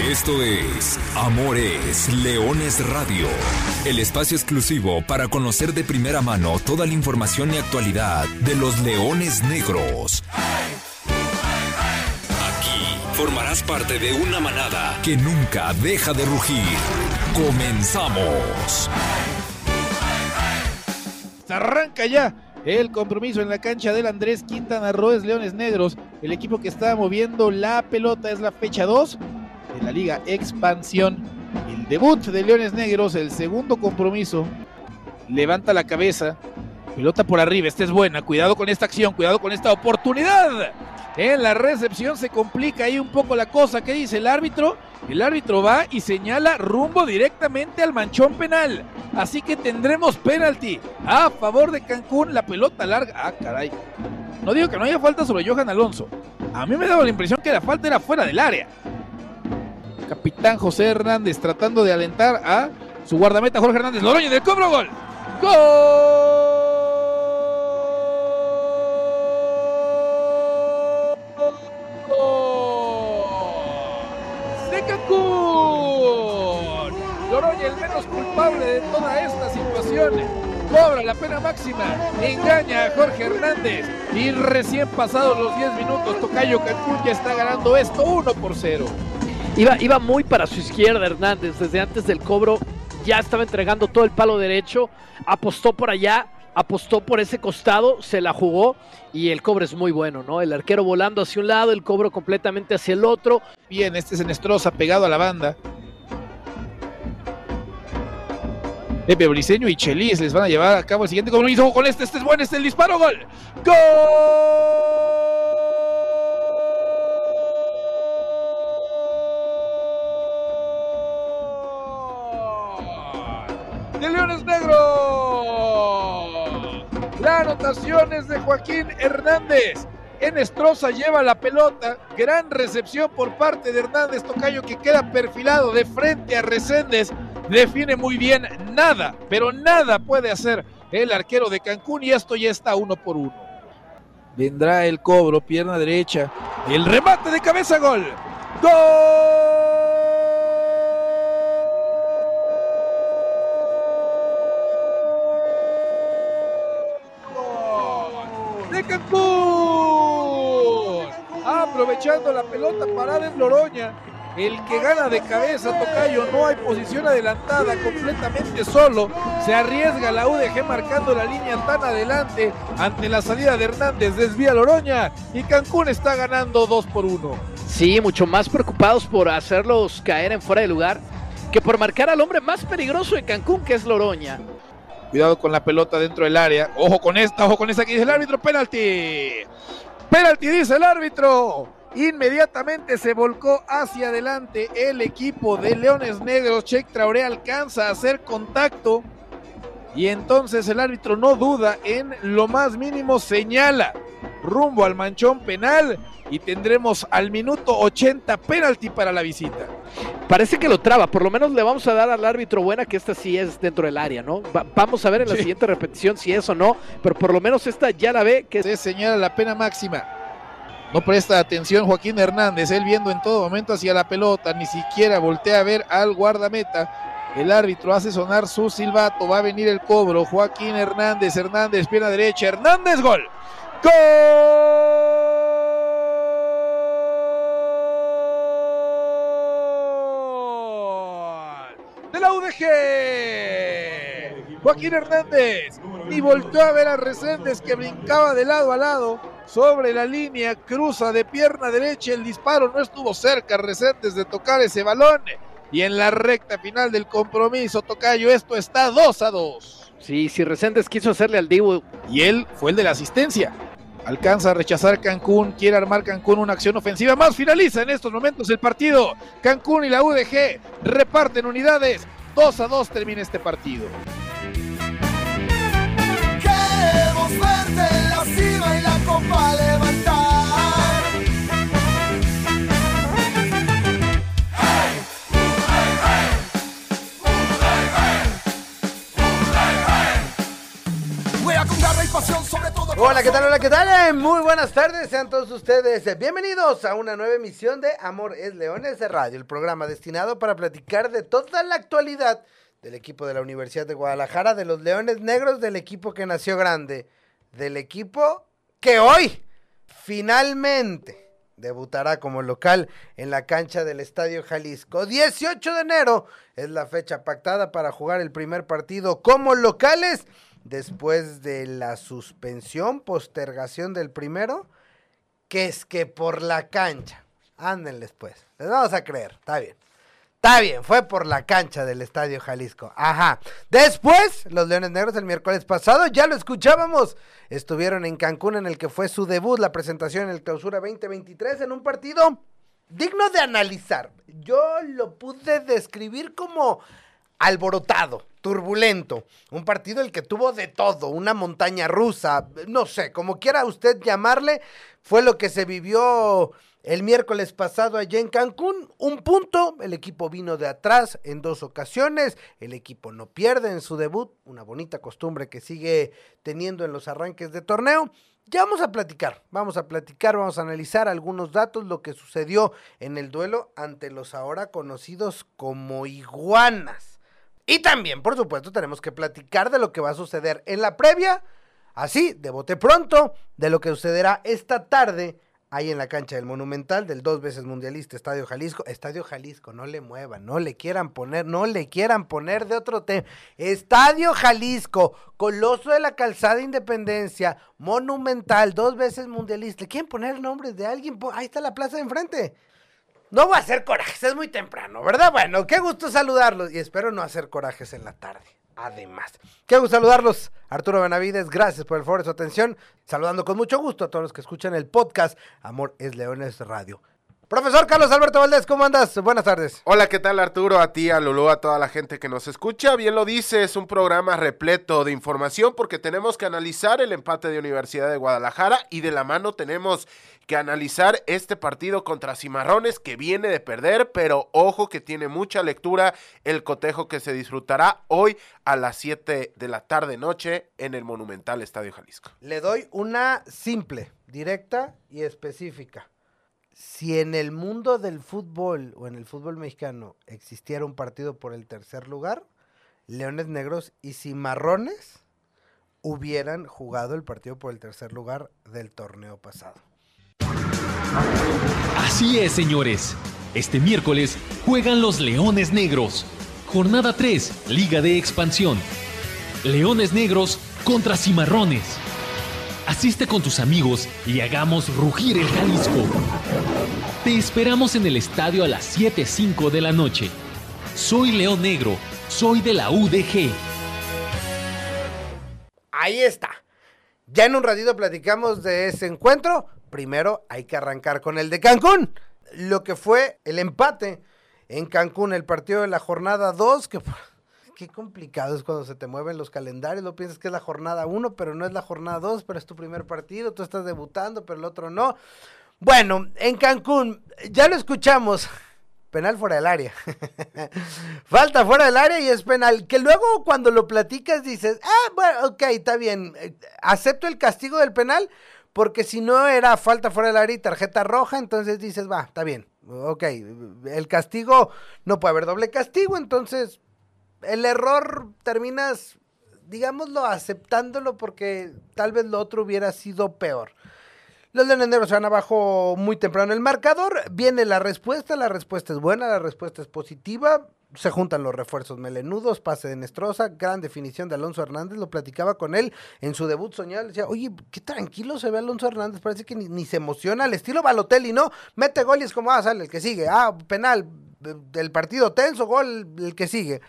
Esto es Amores Leones Radio, el espacio exclusivo para conocer de primera mano toda la información y actualidad de los leones negros. Aquí formarás parte de una manada que nunca deja de rugir. Comenzamos. Se arranca ya el compromiso en la cancha del Andrés Quintana Roes Leones Negros. El equipo que está moviendo la pelota es la fecha 2 de la Liga Expansión. El debut de Leones Negros, el segundo compromiso. Levanta la cabeza. Pelota por arriba, esta es buena. Cuidado con esta acción, cuidado con esta oportunidad. En la recepción se complica ahí un poco la cosa. ¿Qué dice el árbitro? El árbitro va y señala rumbo directamente al manchón penal. Así que tendremos penalti a favor de Cancún. La pelota larga. Ah, caray. No digo que no haya falta sobre Johan Alonso. A mí me daba la impresión que la falta era fuera del área. Capitán José Hernández tratando de alentar a su guardameta Jorge Hernández. Loroño del cobro gol. ¡Gol! De Cancún. Loroña el menos culpable de toda esta situación. Cobra la pena máxima, engaña a Jorge Hernández y recién pasados los 10 minutos, Tocayo Cancún ya está ganando esto 1 por 0. Iba, iba muy para su izquierda Hernández, desde antes del cobro ya estaba entregando todo el palo derecho, apostó por allá, apostó por ese costado, se la jugó y el cobro es muy bueno, ¿no? El arquero volando hacia un lado, el cobro completamente hacia el otro. Bien, este es Enestrosa pegado a la banda. Pepe Briseño y Chelis les van a llevar a cabo el siguiente compromiso con este, este es bueno, este es el disparo, gol. ¡Gol! De Leones Negros. La anotación es de Joaquín Hernández. Enestrosa lleva la pelota, gran recepción por parte de Hernández Tocayo que queda perfilado de frente a Reséndez, define muy bien nada, pero nada puede hacer el arquero de Cancún y esto ya está uno por uno. Vendrá el cobro, pierna derecha, el remate de cabeza, gol. ¡Gol! Pelota parada en Loroña. El que gana de cabeza, Tocayo, no hay posición adelantada, completamente solo. Se arriesga la UDG marcando la línea tan adelante ante la salida de Hernández, desvía Loroña y Cancún está ganando 2 por 1. Sí, mucho más preocupados por hacerlos caer en fuera de lugar que por marcar al hombre más peligroso de Cancún, que es Loroña. Cuidado con la pelota dentro del área. Ojo con esta, ojo con esta que dice el árbitro, penalti. Penalti dice el árbitro. Inmediatamente se volcó hacia adelante el equipo de Leones Negros. Check Traoré alcanza a hacer contacto. Y entonces el árbitro no duda en lo más mínimo, señala rumbo al manchón penal. Y tendremos al minuto 80 penalti para la visita. Parece que lo traba, por lo menos le vamos a dar al árbitro buena que esta sí es dentro del área, ¿no? Va- vamos a ver en la Sí. siguiente repetición si es o no, pero por lo menos esta ya la ve que Se señala la pena máxima. No presta atención Joaquín Hernández, él viendo en todo momento hacia la pelota, ni siquiera voltea a ver al guardameta. El árbitro hace sonar su silbato, va a venir el cobro. Joaquín Hernández, Hernández, pierna derecha, Hernández, gol. ¡Gol! De la UDG. Joaquín Hernández. Y volteó a ver a Reséndez que brincaba de lado a lado sobre la línea, cruza de pierna derecha, el disparo no estuvo cerca Reséndez de tocar ese balón. Y en la recta final del compromiso, Tocayo, esto está 2 a 2. sí, si Reséndez quiso hacerle al Divo, Y él fue el de la asistencia. Alcanza a rechazar Cancún, quiere armar Cancún una acción ofensiva más. Finaliza en estos momentos el partido. Cancún y la UDG reparten unidades. 2 a 2 termina este partido. Hola, ¿qué tal? Hola, ¿qué tal? Eh, Muy buenas tardes, sean todos ustedes eh, bienvenidos a una nueva emisión de Amor es Leones de Radio, el programa destinado para platicar de toda la actualidad del equipo de la Universidad de Guadalajara, de los Leones Negros, del equipo que nació grande, del equipo que hoy finalmente debutará como local en la cancha del Estadio Jalisco. 18 de enero es la fecha pactada para jugar el primer partido como locales después de la suspensión, postergación del primero, que es que por la cancha. Ándenles pues, les vamos a creer, está bien. Está bien, fue por la cancha del Estadio Jalisco. Ajá. Después, los Leones Negros el miércoles pasado, ya lo escuchábamos, estuvieron en Cancún en el que fue su debut, la presentación en el Clausura 2023 en un partido digno de analizar. Yo lo pude describir como alborotado, turbulento, un partido el que tuvo de todo, una montaña rusa, no sé, como quiera usted llamarle, fue lo que se vivió el miércoles pasado allá en Cancún, un punto, el equipo vino de atrás en dos ocasiones, el equipo no pierde en su debut, una bonita costumbre que sigue teniendo en los arranques de torneo. Ya vamos a platicar, vamos a platicar, vamos a analizar algunos datos, lo que sucedió en el duelo ante los ahora conocidos como iguanas. Y también, por supuesto, tenemos que platicar de lo que va a suceder en la previa, así, de bote pronto, de lo que sucederá esta tarde ahí en la cancha del Monumental, del dos veces mundialista Estadio Jalisco. Estadio Jalisco, no le muevan, no le quieran poner, no le quieran poner de otro tema. Estadio Jalisco, Coloso de la Calzada Independencia, Monumental, dos veces mundialista. ¿Le quieren poner nombres de alguien? Po- Ahí está la plaza de enfrente. No va a hacer corajes, es muy temprano, ¿verdad? Bueno, qué gusto saludarlos y espero no hacer corajes en la tarde. Además, qué gusto saludarlos. Arturo Benavides, gracias por el favor de su atención. Saludando con mucho gusto a todos los que escuchan el podcast Amor es Leones Radio. Profesor Carlos Alberto Valdés, ¿cómo andas? Buenas tardes. Hola, ¿qué tal Arturo? A ti, a Lulú, a toda la gente que nos escucha. Bien lo dice, es un programa repleto de información porque tenemos que analizar el empate de Universidad de Guadalajara y de la mano tenemos que analizar este partido contra Cimarrones que viene de perder, pero ojo que tiene mucha lectura el cotejo que se disfrutará hoy a las 7 de la tarde noche en el Monumental Estadio Jalisco. Le doy una simple, directa y específica. Si en el mundo del fútbol o en el fútbol mexicano existiera un partido por el tercer lugar, Leones Negros y Cimarrones hubieran jugado el partido por el tercer lugar del torneo pasado. Así es, señores. Este miércoles juegan los Leones Negros. Jornada 3, Liga de Expansión. Leones Negros contra Cimarrones. Asiste con tus amigos y hagamos rugir el Jalisco. Te esperamos en el estadio a las 7.05 de la noche. Soy León Negro, soy de la UDG. Ahí está. Ya en un ratito platicamos de ese encuentro. Primero hay que arrancar con el de Cancún. Lo que fue el empate en Cancún, el partido de la jornada 2, que qué complicado es cuando se te mueven los calendarios. Lo piensas que es la jornada 1, pero no es la jornada 2, pero es tu primer partido. Tú estás debutando, pero el otro no. Bueno, en Cancún, ya lo escuchamos. Penal fuera del área. Falta fuera del área y es penal. Que luego cuando lo platicas dices, ah, bueno, ok, está bien. eh, Acepto el castigo del penal porque si no era falta fuera del área y tarjeta roja, entonces dices, va, está bien. Ok, el castigo, no puede haber doble castigo, entonces el error terminas, digámoslo, aceptándolo porque tal vez lo otro hubiera sido peor. Los Leones Negros se van abajo muy temprano el marcador. Viene la respuesta, la respuesta es buena, la respuesta es positiva. Se juntan los refuerzos melenudos, pase de Nestroza, gran definición de Alonso Hernández. Lo platicaba con él en su debut soñado. Decía, oye, qué tranquilo se ve Alonso Hernández. Parece que ni, se emociona. Al estilo Balotelli, ¿no? Mete gol y es como, ah, sale el que sigue. Ah, penal, del partido tenso, gol, el que sigue.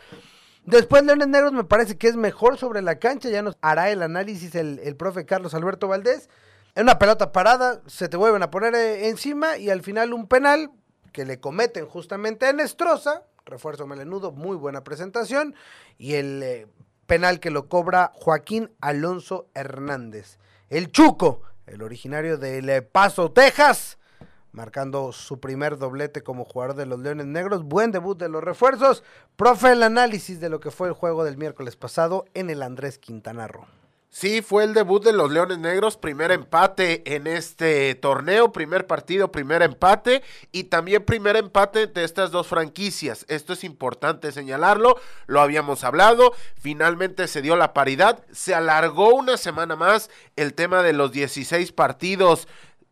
Después Leones Negros me parece que es mejor sobre la cancha, ya nos hará el análisis el, el profe Carlos Alberto Valdés. En una pelota parada, se te vuelven a poner eh, encima y al final un penal que le cometen justamente a Nestroza, refuerzo melenudo, muy buena presentación, y el eh, penal que lo cobra Joaquín Alonso Hernández. El Chuco, el originario del eh, Paso, Texas, marcando su primer doblete como jugador de los Leones Negros. Buen debut de los refuerzos. Profe, el análisis de lo que fue el juego del miércoles pasado en el Andrés Quintana Roo. Sí, fue el debut de los Leones Negros, primer empate en este torneo, primer partido, primer empate y también primer empate de estas dos franquicias. Esto es importante señalarlo, lo habíamos hablado, finalmente se dio la paridad, se alargó una semana más el tema de los 16 partidos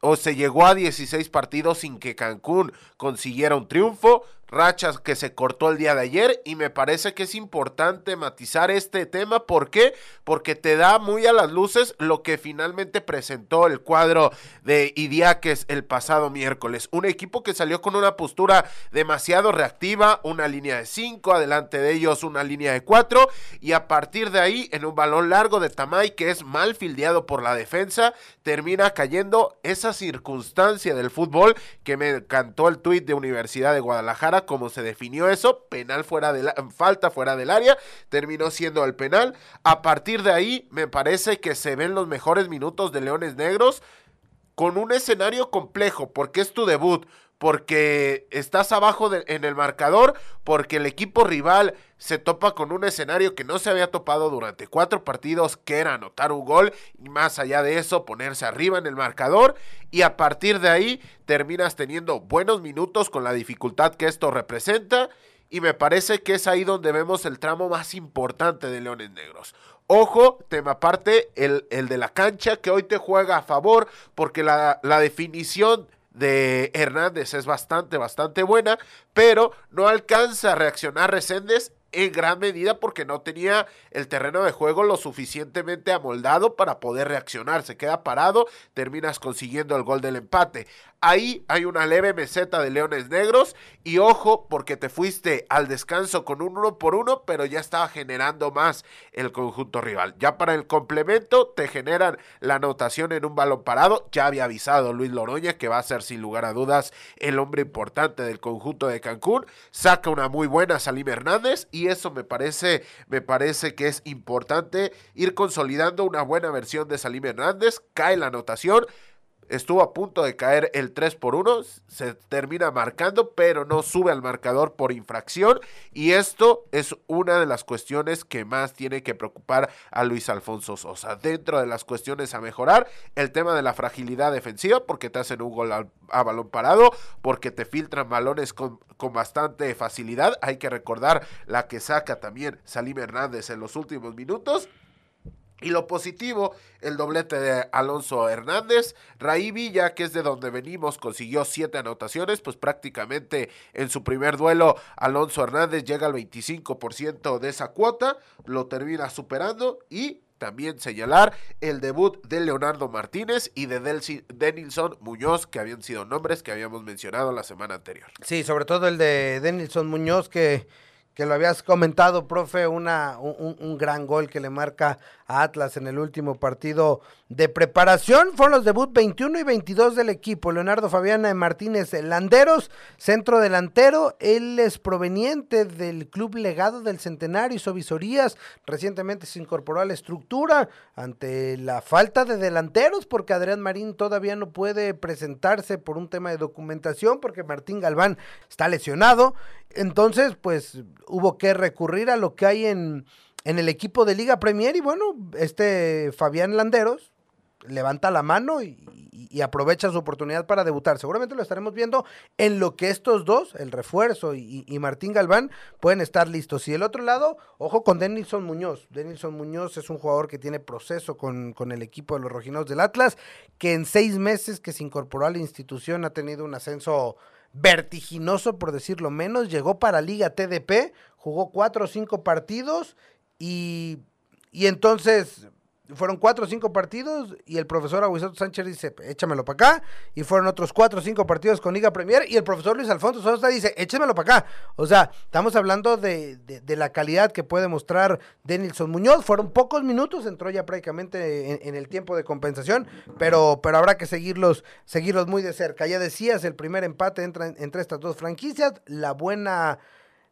o se llegó a 16 partidos sin que Cancún consiguiera un triunfo rachas que se cortó el día de ayer y me parece que es importante matizar este tema. ¿Por qué? Porque te da muy a las luces lo que finalmente presentó el cuadro de Idiáquez el pasado miércoles. Un equipo que salió con una postura demasiado reactiva, una línea de 5, adelante de ellos una línea de 4 y a partir de ahí en un balón largo de Tamay que es mal fildeado por la defensa, termina cayendo esa circunstancia del fútbol que me encantó el tuit de Universidad de Guadalajara como se definió eso, penal fuera de la, falta fuera del área, terminó siendo el penal. A partir de ahí, me parece que se ven los mejores minutos de Leones Negros con un escenario complejo, porque es tu debut, porque estás abajo en el marcador, porque el equipo rival se topa con un escenario que no se había topado durante cuatro partidos, que era anotar un gol y más allá de eso ponerse arriba en el marcador y a partir de ahí terminas teniendo buenos minutos con la dificultad que esto representa y me parece que es ahí donde vemos el tramo más importante de Leones Negros. Ojo, tema aparte, el, el de la cancha que hoy te juega a favor porque la, la definición de Hernández es bastante, bastante buena, pero no alcanza a reaccionar Reséndez en gran medida porque no tenía el terreno de juego lo suficientemente amoldado para poder reaccionar. Se queda parado, terminas consiguiendo el gol del empate. Ahí hay una leve meseta de Leones Negros y ojo porque te fuiste al descanso con un uno por uno, pero ya estaba generando más el conjunto rival. Ya para el complemento te generan la anotación en un balón parado. Ya había avisado Luis Loroña que va a ser sin lugar a dudas el hombre importante del conjunto de Cancún. Saca una muy buena Salim Hernández y eso me parece, me parece que es importante ir consolidando una buena versión de Salim Hernández. Cae la anotación estuvo a punto de caer el 3 por 1, se termina marcando, pero no sube al marcador por infracción y esto es una de las cuestiones que más tiene que preocupar a Luis Alfonso Sosa. Dentro de las cuestiones a mejorar, el tema de la fragilidad defensiva, porque te hacen un gol a, balón parado, porque te filtran balones con, con bastante facilidad, hay que recordar la que saca también Salim Hernández en los últimos minutos y lo positivo, el doblete de Alonso Hernández. Raí Villa, que es de donde venimos, consiguió siete anotaciones, pues prácticamente en su primer duelo Alonso Hernández llega al 25% de esa cuota, lo termina superando y también señalar el debut de Leonardo Martínez y de Denilson Muñoz, que habían sido nombres que habíamos mencionado la semana anterior. Sí, sobre todo el de Denilson Muñoz, que que lo habías comentado, profe, una, un, gran gol que le marca Atlas en el último partido de preparación. Fueron los debut 21 y 22 del equipo. Leonardo Fabiana Martínez Landeros, centro delantero. Él es proveniente del Club Legado del Centenario, hizo visorías. Recientemente se incorporó a la estructura ante la falta de delanteros, porque Adrián Marín todavía no puede presentarse por un tema de documentación, porque Martín Galván está lesionado. Entonces, pues hubo que recurrir a lo que hay en, en el equipo de Liga Premier y bueno, este Fabián Landeros levanta la mano y, aprovecha su oportunidad para debutar. Seguramente lo estaremos viendo en lo que estos dos, el refuerzo y, Martín Galván, pueden estar listos. Y el otro lado, ojo con Denilson Muñoz. Denilson Muñoz es un jugador que tiene proceso con, con el equipo de los Rojinos del Atlas, que en seis meses que se incorporó a la institución ha tenido un ascenso vertiginoso, por decirlo menos. Llegó para Liga TDP, jugó cuatro o cinco partidos y, y entonces fueron cuatro o cinco partidos y el profesor Aguisoto Sánchez dice, échamelo para acá. Y fueron otros cuatro o cinco partidos con Liga Premier y el profesor Luis Alfonso Sosa dice, échamelo para acá. O sea, estamos hablando de, de, la calidad que puede mostrar Denilson Muñoz. Fueron pocos minutos, entró ya prácticamente en, el tiempo de compensación, pero, pero habrá que seguirlos, seguirlos muy de cerca. Ya decías, el primer empate entra entre estas dos franquicias. La buena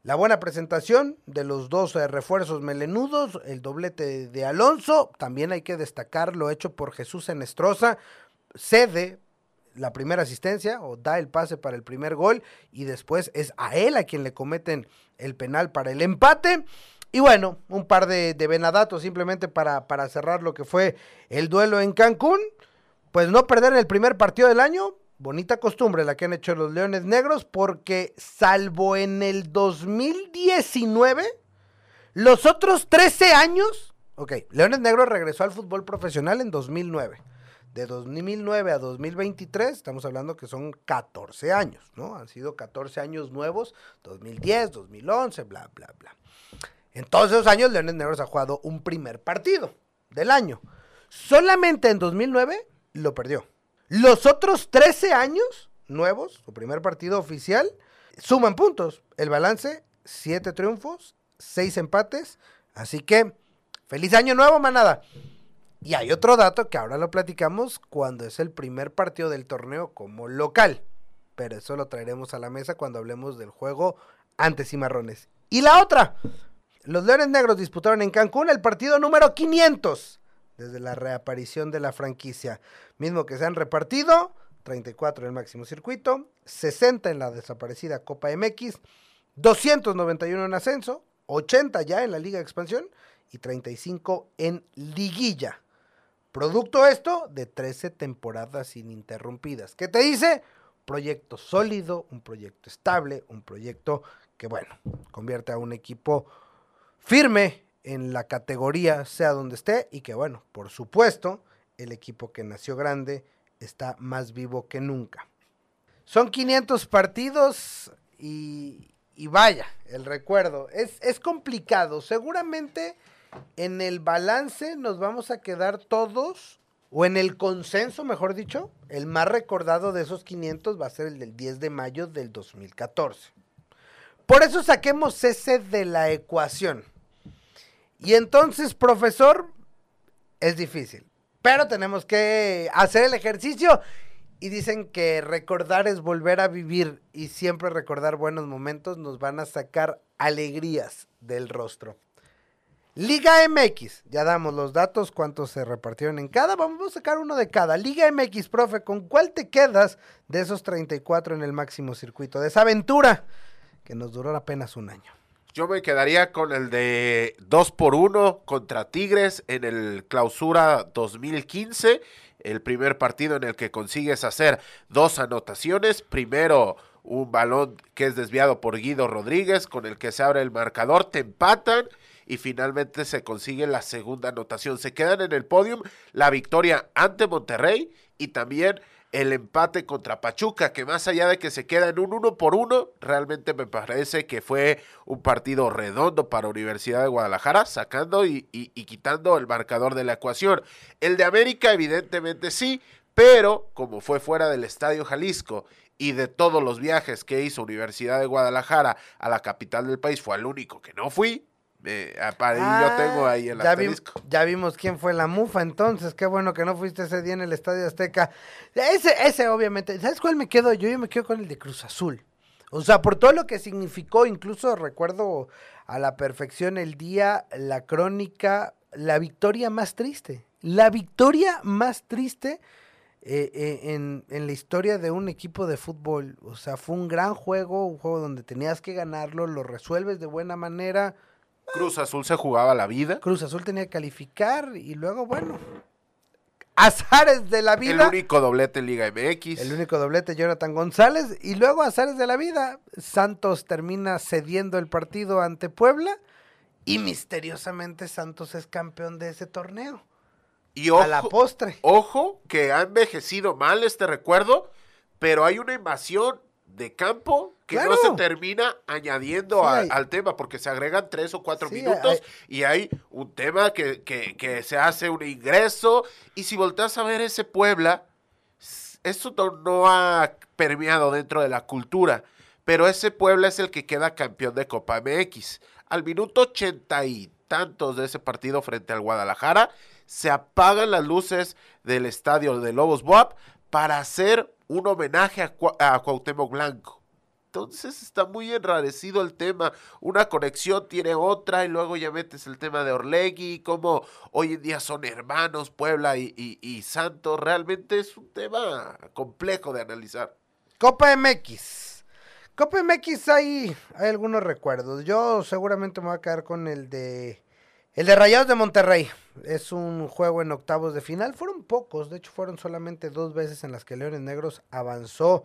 la buena presentación de los dos eh, refuerzos melenudos, el doblete de Alonso, también hay que destacar lo hecho por Jesús Enestrosa, cede la primera asistencia o da el pase para el primer gol y después es a él a quien le cometen el penal para el empate. Y bueno, un par de, de venadatos simplemente para, para cerrar lo que fue el duelo en Cancún. Pues no perder el primer partido del año, bonita costumbre la que han hecho los Leones Negros, porque salvo en el 2019, los otros 13 años, ok, Leones Negros regresó al fútbol profesional en 2009. De 2009 a 2023, estamos hablando que son 14 años, ¿no? Han sido 14 años nuevos, 2010, 2011, bla, bla, bla. En todos esos años, Leones Negros ha jugado un primer partido del año. Solamente en 2009 lo perdió. Los otros 13 años nuevos, su primer partido oficial, suman puntos. El balance, 7 triunfos, 6 empates. Así que, feliz año nuevo, manada. Y hay otro dato que ahora lo platicamos cuando es el primer partido del torneo como local. Pero eso lo traeremos a la mesa cuando hablemos del juego ante Cimarrones. Y la otra, los Leones Negros disputaron en Cancún el partido número 500 desde la reaparición de la franquicia. Mismo que se han repartido 34 en el máximo circuito, 60 en la desaparecida Copa MX, 291 en ascenso, 80 ya en la Liga de Expansión y 35 en liguilla. Producto esto de 13 temporadas ininterrumpidas. ¿Qué te dice? Proyecto sólido, un proyecto estable, un proyecto que, bueno, convierte a un equipo firme en la categoría, sea donde esté, y que, bueno, por supuesto, el equipo que nació grande está más vivo que nunca. Son 500 partidos y, y vaya, el recuerdo. Es, es complicado. Seguramente en el balance nos vamos a quedar todos, o en el consenso, mejor dicho, el más recordado de esos 500 va a ser el del 10 de mayo del 2014. Por eso saquemos ese de la ecuación. Y entonces, profesor, es difícil. Pero tenemos que hacer el ejercicio. Y dicen que recordar es volver a vivir. Y siempre recordar buenos momentos nos van a sacar alegrías del rostro. Liga MX, ya damos los datos, cuántos se repartieron en cada. Vamos a sacar uno de cada. Liga MX, profe, ¿con cuál te quedas de esos 34 en el máximo circuito? De esa aventura que nos duró apenas un año. Yo me quedaría con el de 2 por 1 contra Tigres en el clausura 2015, el primer partido en el que consigues hacer dos anotaciones, primero un balón que es desviado por Guido Rodríguez, con el que se abre el marcador, te empatan y finalmente se consigue la segunda anotación. Se quedan en el podium la victoria ante Monterrey y también el empate contra Pachuca, que más allá de que se queda en un uno por uno, realmente me parece que fue un partido redondo para Universidad de Guadalajara, sacando y, y, quitando el marcador de la ecuación. El de América, evidentemente sí, pero como fue fuera del Estadio Jalisco y de todos los viajes que hizo Universidad de Guadalajara a la capital del país, fue el único que no fui. Eh, para- y yo tengo ahí el Ah, ya, vi- asterisco. ya vimos quién fue la mufa, entonces qué bueno que no fuiste ese día en el Estadio Azteca. Ese, ese obviamente, ¿sabes cuál me quedo? Yo, yo me quedo con el de Cruz Azul. O sea, por todo lo que significó, incluso recuerdo a la perfección el día, la crónica, la victoria más triste. La victoria más triste eh, eh, en, en la historia de un equipo de fútbol. O sea, fue un gran juego, un juego donde tenías que ganarlo, lo resuelves de buena manera. Cruz Azul se jugaba la vida. Cruz Azul tenía que calificar y luego, bueno, azares de la El vida. único doblete Liga MX. El único doblete, Jonathan González. Y luego, azares de la vida, Santos termina cediendo el partido ante Puebla. Y misteriosamente Santos es campeón de ese torneo. Y ojo, a la postre. ojo que ha envejecido mal este recuerdo, pero hay una invasión de campo que no se termina añadiendo Sí, a- hay- al tema porque se agregan tres o cuatro Sí, minutos hay- y hay un tema que, que- que se hace un ingreso y si volteas a ver ese Puebla, eso no, no ha permeado dentro de la cultura, pero ese Puebla es el que queda campeón de Copa MX. Al minuto ochenta y tantos de ese partido frente al Guadalajara, se apagan las luces del estadio de Lobos Boab para hacer un homenaje a, Cua- a Cuauhtémoc Blanco. Entonces está muy enrarecido el tema. Una conexión tiene otra y luego ya metes el tema de Orlegui, como hoy en día son hermanos Puebla y, y- Santos. Realmente es un tema complejo de analizar. Copa MX. Copa MX hay, hay algunos recuerdos. Yo seguramente me voy a quedar con el de el de Rayados de Monterrey. Es un juego en octavos de final. Fueron pocos, de hecho fueron solamente dos veces en las que Leones Negros avanzó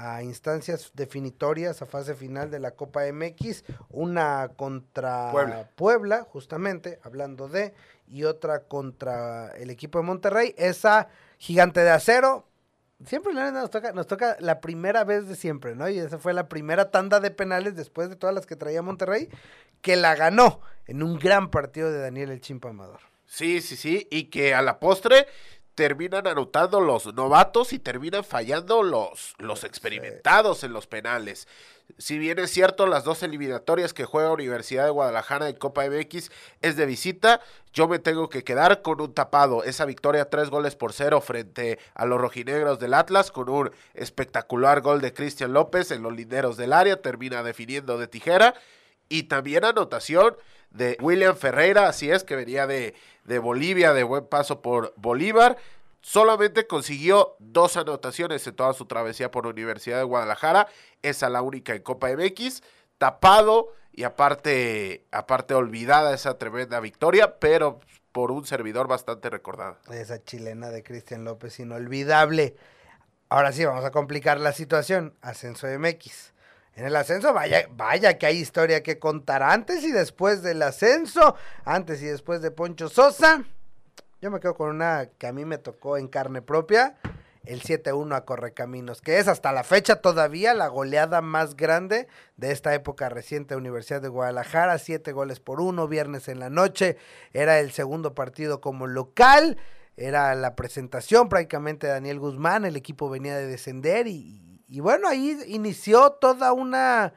a instancias definitorias, a fase final de la Copa MX. Una contra Puebla. Puebla, justamente, hablando de, y otra contra el equipo de Monterrey. Esa gigante de acero. Siempre nos toca, nos toca la primera vez de siempre, ¿no? Y esa fue la primera tanda de penales después de todas las que traía Monterrey, que la ganó en un gran partido de Daniel El Chimpa Amador. Sí, sí, sí, y que a la postre terminan anotando los novatos y terminan fallando los, los experimentados en los penales. Si bien es cierto, las dos eliminatorias que juega Universidad de Guadalajara en Copa MX es de visita, yo me tengo que quedar con un tapado. Esa victoria tres goles por cero frente a los rojinegros del Atlas con un espectacular gol de Cristian López en los linderos del área, termina definiendo de tijera. Y también anotación de William Ferreira, así es, que venía de, de Bolivia, de buen paso por Bolívar. Solamente consiguió dos anotaciones en toda su travesía por Universidad de Guadalajara. Esa la única en Copa MX. Tapado y aparte, aparte olvidada esa tremenda victoria, pero por un servidor bastante recordada. Esa chilena de Cristian López, inolvidable. Ahora sí, vamos a complicar la situación. Ascenso MX. En el ascenso, vaya, vaya que hay historia que contar antes y después del ascenso, antes y después de Poncho Sosa. Yo me quedo con una que a mí me tocó en carne propia, el 7-1 a Correcaminos, que es hasta la fecha todavía la goleada más grande de esta época reciente Universidad de Guadalajara, siete goles por uno, viernes en la noche, era el segundo partido como local, era la presentación prácticamente de Daniel Guzmán, el equipo venía de descender y, y bueno, ahí inició toda una,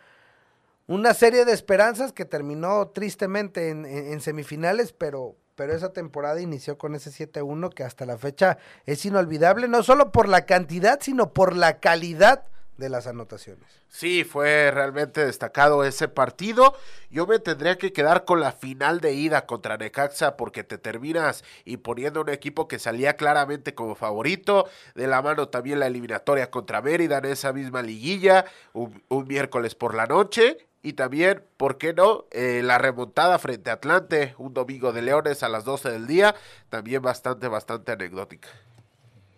una serie de esperanzas que terminó tristemente en, en- semifinales, pero, pero esa temporada inició con ese 7-1 que hasta la fecha es inolvidable, no solo por la cantidad, sino por la calidad de las anotaciones. Sí, fue realmente destacado ese partido. Yo me tendría que quedar con la final de ida contra Necaxa porque te terminas imponiendo un equipo que salía claramente como favorito. De la mano también la eliminatoria contra Mérida en esa misma liguilla, un, miércoles por la noche. Y también, ¿por qué no? Eh, la remontada frente a Atlante, un domingo de Leones a las 12 del día, también bastante, bastante anecdótica.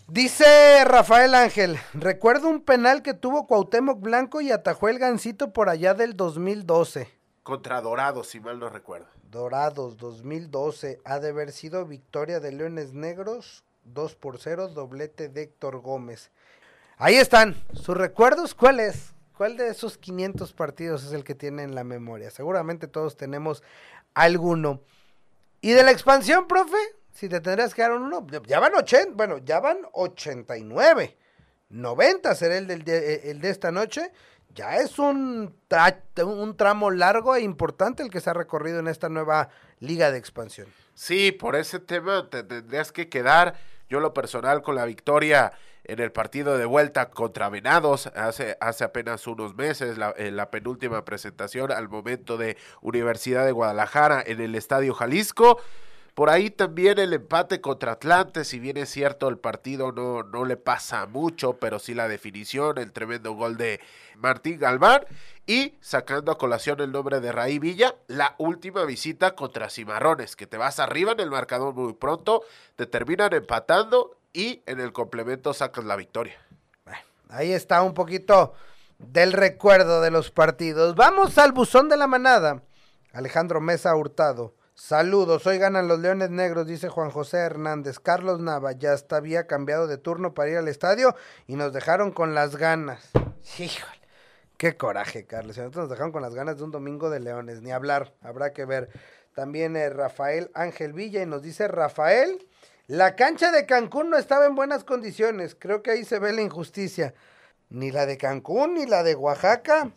Dice Rafael Ángel, recuerdo un penal que tuvo Cuauhtémoc Blanco y atajó el gancito por allá del 2012. Contra Dorados, si mal no recuerdo. Dorados 2012, ha de haber sido victoria de Leones Negros, 2 por 0, doblete de Héctor Gómez. Ahí están, sus recuerdos, ¿cuál es? ¿Cuál de esos 500 partidos es el que tiene en la memoria? Seguramente todos tenemos alguno. ¿Y de la expansión, profe? Si te tendrías que dar un uno, ya van 80, bueno, ya van 89. 90 será el, del de, el de esta noche. Ya es un, un tramo largo e importante el que se ha recorrido en esta nueva liga de expansión. Sí, por ese tema te tendrías que quedar, yo lo personal, con la victoria en el partido de vuelta contra Venados hace, hace apenas unos meses, la, en la penúltima presentación al momento de Universidad de Guadalajara en el Estadio Jalisco. Por ahí también el empate contra Atlante, si bien es cierto el partido no, no le pasa mucho, pero sí la definición, el tremendo gol de Martín Galván y sacando a colación el nombre de Raí Villa, la última visita contra Cimarrones, que te vas arriba en el marcador muy pronto, te terminan empatando y en el complemento sacas la victoria. Ahí está un poquito del recuerdo de los partidos. Vamos al buzón de la manada. Alejandro Mesa Hurtado. Saludos, hoy ganan los Leones Negros, dice Juan José Hernández. Carlos Nava ya hasta había cambiado de turno para ir al estadio y nos dejaron con las ganas. Híjole, qué coraje, Carlos. Nos dejaron con las ganas de un domingo de Leones, ni hablar, habrá que ver. También eh, Rafael Ángel Villa y nos dice Rafael, la cancha de Cancún no estaba en buenas condiciones, creo que ahí se ve la injusticia. Ni la de Cancún, ni la de Oaxaca.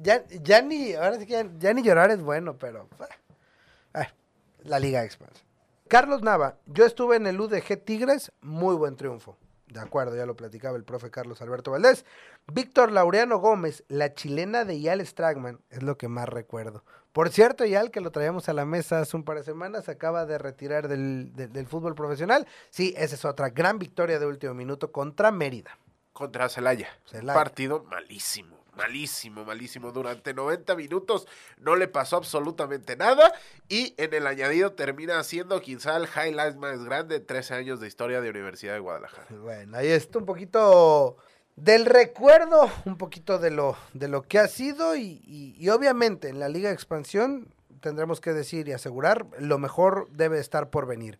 Ya, ya ni, ahora sí que ya, ya ni llorar es bueno, pero... la Liga Expansión. Carlos Nava, yo estuve en el UDG Tigres, muy buen triunfo. De acuerdo, ya lo platicaba el profe Carlos Alberto Valdés. Víctor Laureano Gómez, la chilena de Yal Stragman, es lo que más recuerdo. Por cierto, Yal, que lo traíamos a la mesa hace un par de semanas, se acaba de retirar del, del- del fútbol profesional. Sí, esa es otra gran victoria de último minuto contra Mérida. Contra Celaya. Celaya. Partido malísimo, malísimo, malísimo. Durante 90 minutos no le pasó absolutamente nada y en el añadido termina siendo quizá el highlight más grande de 13 años de historia de Universidad de Guadalajara. Bueno, ahí está un poquito del recuerdo, un poquito de lo, de lo que ha sido y- y obviamente en la Liga de Expansión tendremos que decir y asegurar, lo mejor debe estar por venir.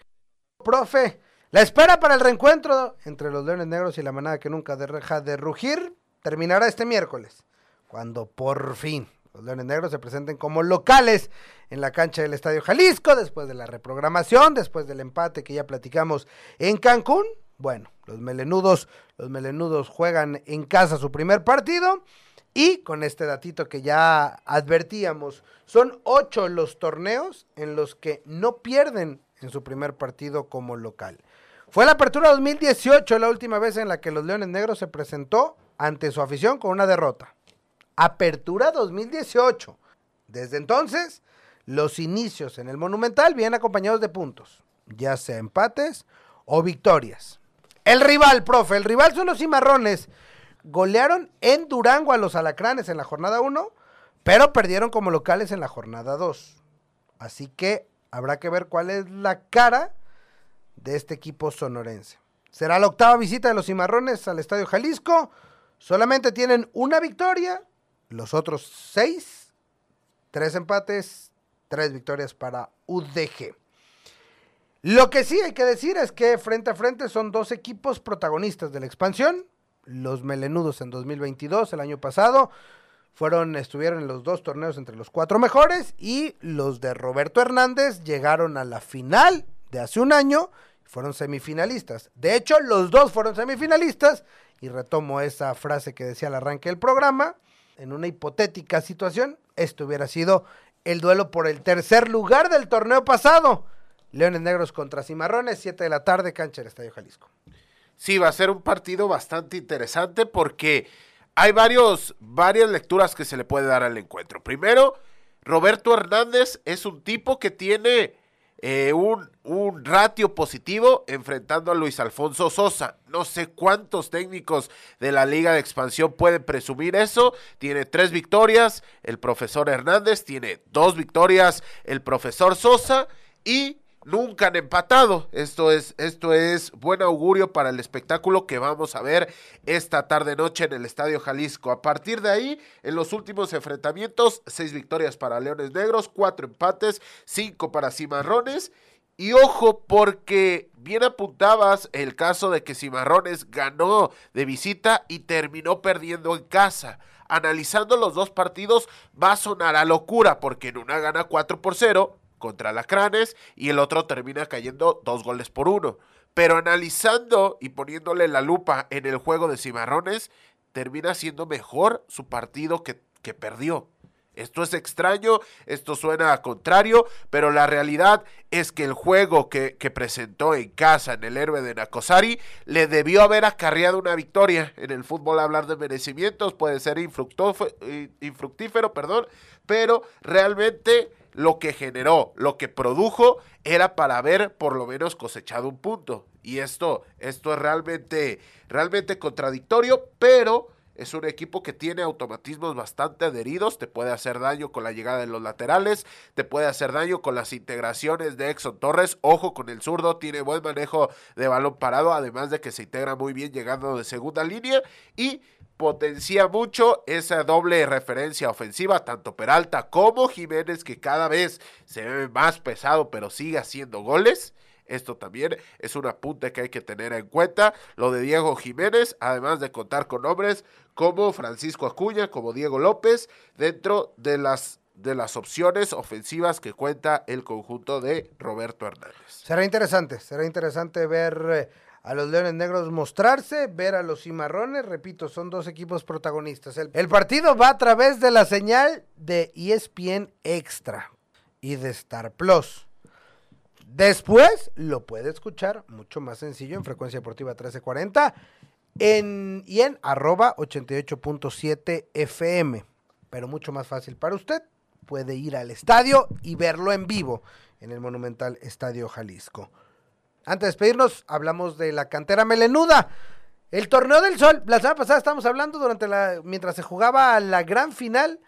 Profe, la espera para el reencuentro entre los Leones Negros y la manada que nunca deja de rugir terminará este miércoles, cuando por fin los Leones Negros se presenten como locales en la cancha del Estadio Jalisco, después de la reprogramación, después del empate que ya platicamos en Cancún. Bueno, los melenudos, los melenudos juegan en casa su primer partido. Y con este datito que ya advertíamos, son ocho los torneos en los que no pierden en su primer partido como local. Fue la apertura 2018 la última vez en la que los Leones Negros se presentó ante su afición con una derrota. Apertura 2018. Desde entonces, los inicios en el Monumental vienen acompañados de puntos, ya sea empates o victorias. El rival, profe, el rival son los cimarrones. Golearon en Durango a los alacranes en la jornada 1, pero perdieron como locales en la jornada 2. Así que habrá que ver cuál es la cara de este equipo sonorense. Será la octava visita de los cimarrones al Estadio Jalisco. Solamente tienen una victoria, los otros seis, tres empates, tres victorias para UDG. Lo que sí hay que decir es que frente a frente son dos equipos protagonistas de la expansión. Los melenudos en 2022, el año pasado, fueron, estuvieron en los dos torneos entre los cuatro mejores y los de Roberto Hernández llegaron a la final de hace un año y fueron semifinalistas. De hecho, los dos fueron semifinalistas y retomo esa frase que decía al arranque del programa. En una hipotética situación, esto hubiera sido el duelo por el tercer lugar del torneo pasado. Leones Negros contra Cimarrones, 7 de la tarde, cancha del Estadio Jalisco. Sí, va a ser un partido bastante interesante porque hay varios, varias lecturas que se le puede dar al encuentro. Primero, Roberto Hernández es un tipo que tiene eh, un, un ratio positivo enfrentando a Luis Alfonso Sosa. No sé cuántos técnicos de la Liga de Expansión pueden presumir eso. Tiene tres victorias el profesor Hernández, tiene dos victorias el profesor Sosa y nunca han empatado. Esto es, esto es buen augurio para el espectáculo que vamos a ver esta tarde noche en el Estadio Jalisco. A partir de ahí, en los últimos enfrentamientos, seis victorias para Leones Negros, cuatro empates, cinco para Cimarrones. Y ojo, porque bien apuntabas el caso de que Cimarrones ganó de visita y terminó perdiendo en casa. Analizando los dos partidos va a sonar a locura, porque en una gana 4 por 0 contra Lacranes y el otro termina cayendo dos goles por uno. Pero analizando y poniéndole la lupa en el juego de Cimarrones, termina siendo mejor su partido que, que perdió. Esto es extraño, esto suena a contrario, pero la realidad es que el juego que, que, presentó en casa en el héroe de Nacosari le debió haber acarreado una victoria. En el fútbol hablar de merecimientos puede ser infructífero, perdón, pero realmente lo que generó, lo que produjo, era para haber por lo menos cosechado un punto. Y esto, esto es realmente, realmente contradictorio, pero es un equipo que tiene automatismos bastante adheridos, te puede hacer daño con la llegada de los laterales, te puede hacer daño con las integraciones de Exxon Torres, ojo con el zurdo, tiene buen manejo de balón parado, además de que se integra muy bien llegando de segunda línea. Y potencia mucho esa doble referencia ofensiva, tanto Peralta como Jiménez, que cada vez se ve más pesado, pero sigue haciendo goles. Esto también es un apunte que hay que tener en cuenta. Lo de Diego Jiménez, además de contar con hombres como Francisco Acuña, como Diego López, dentro de las, de las opciones ofensivas que cuenta el conjunto de Roberto Hernández. Será interesante, será interesante ver eh, a los Leones Negros mostrarse, ver a los Cimarrones, repito, son dos equipos protagonistas. El, partido va a través de la señal de ESPN Extra y de Star Plus. Después lo puede escuchar mucho más sencillo en frecuencia deportiva 1340 en, y en arroba 88.7 FM. Pero mucho más fácil para usted. Puede ir al estadio y verlo en vivo en el monumental Estadio Jalisco. Antes de despedirnos, hablamos de la cantera melenuda. El torneo del sol, la semana pasada estábamos hablando durante la, mientras se jugaba la gran final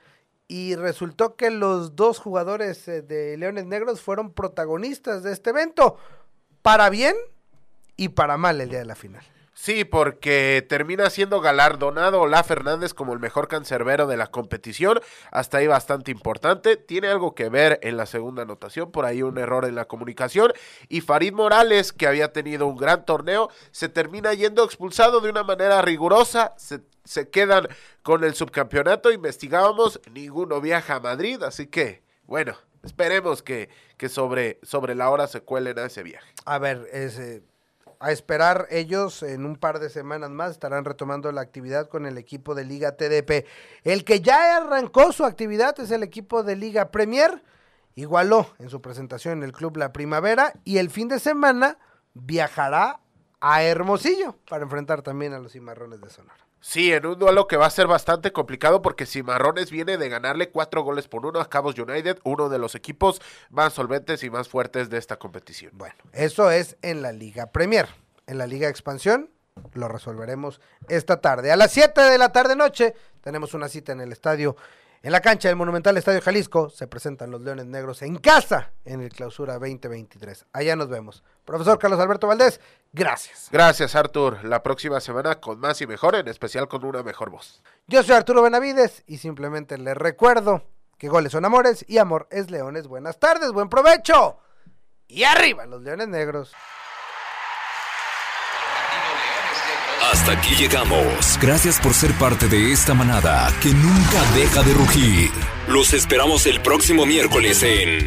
y resultó que los dos jugadores eh, de Leones Negros fueron protagonistas de este evento, para bien y para mal el día de la final. Sí, porque termina siendo galardonado Olá Fernández como el mejor cancerbero de la competición. Hasta ahí bastante importante. Tiene algo que ver en la segunda anotación, por ahí un error en la comunicación. Y Farid Morales, que había tenido un gran torneo, se termina yendo expulsado de una manera rigurosa. Se, se quedan con el subcampeonato. Investigábamos, ninguno viaja a Madrid, así que, bueno, esperemos que, que sobre, sobre la hora se cuelen a ese viaje. A ver, es, eh, a esperar ellos en un par de semanas más estarán retomando la actividad con el equipo de Liga TDP. El que ya arrancó su actividad es el equipo de Liga Premier. Igualó en su presentación en el club La Primavera y el fin de semana viajará a Hermosillo para enfrentar también a los cimarrones de Sonora. Sí, en un duelo que va a ser bastante complicado porque Cimarrones viene de ganarle cuatro goles por uno a Cabos United, uno de los equipos más solventes y más fuertes de esta competición. Bueno, eso es en la Liga Premier. En la Liga Expansión lo resolveremos esta tarde. A las 7 de la tarde noche tenemos una cita en el estadio, en la cancha del Monumental Estadio Jalisco. Se presentan los Leones Negros en casa en el Clausura 2023. Allá nos vemos. Profesor Carlos Alberto Valdés, gracias. Gracias, Artur. La próxima semana con más y mejor, en especial con una mejor voz. Yo soy Arturo Benavides y simplemente les recuerdo que goles son amores y amor es leones. Buenas tardes, buen provecho. Y arriba los Leones Negros. Hasta aquí llegamos. Gracias por ser parte de esta manada que nunca deja de rugir. Los esperamos el próximo miércoles en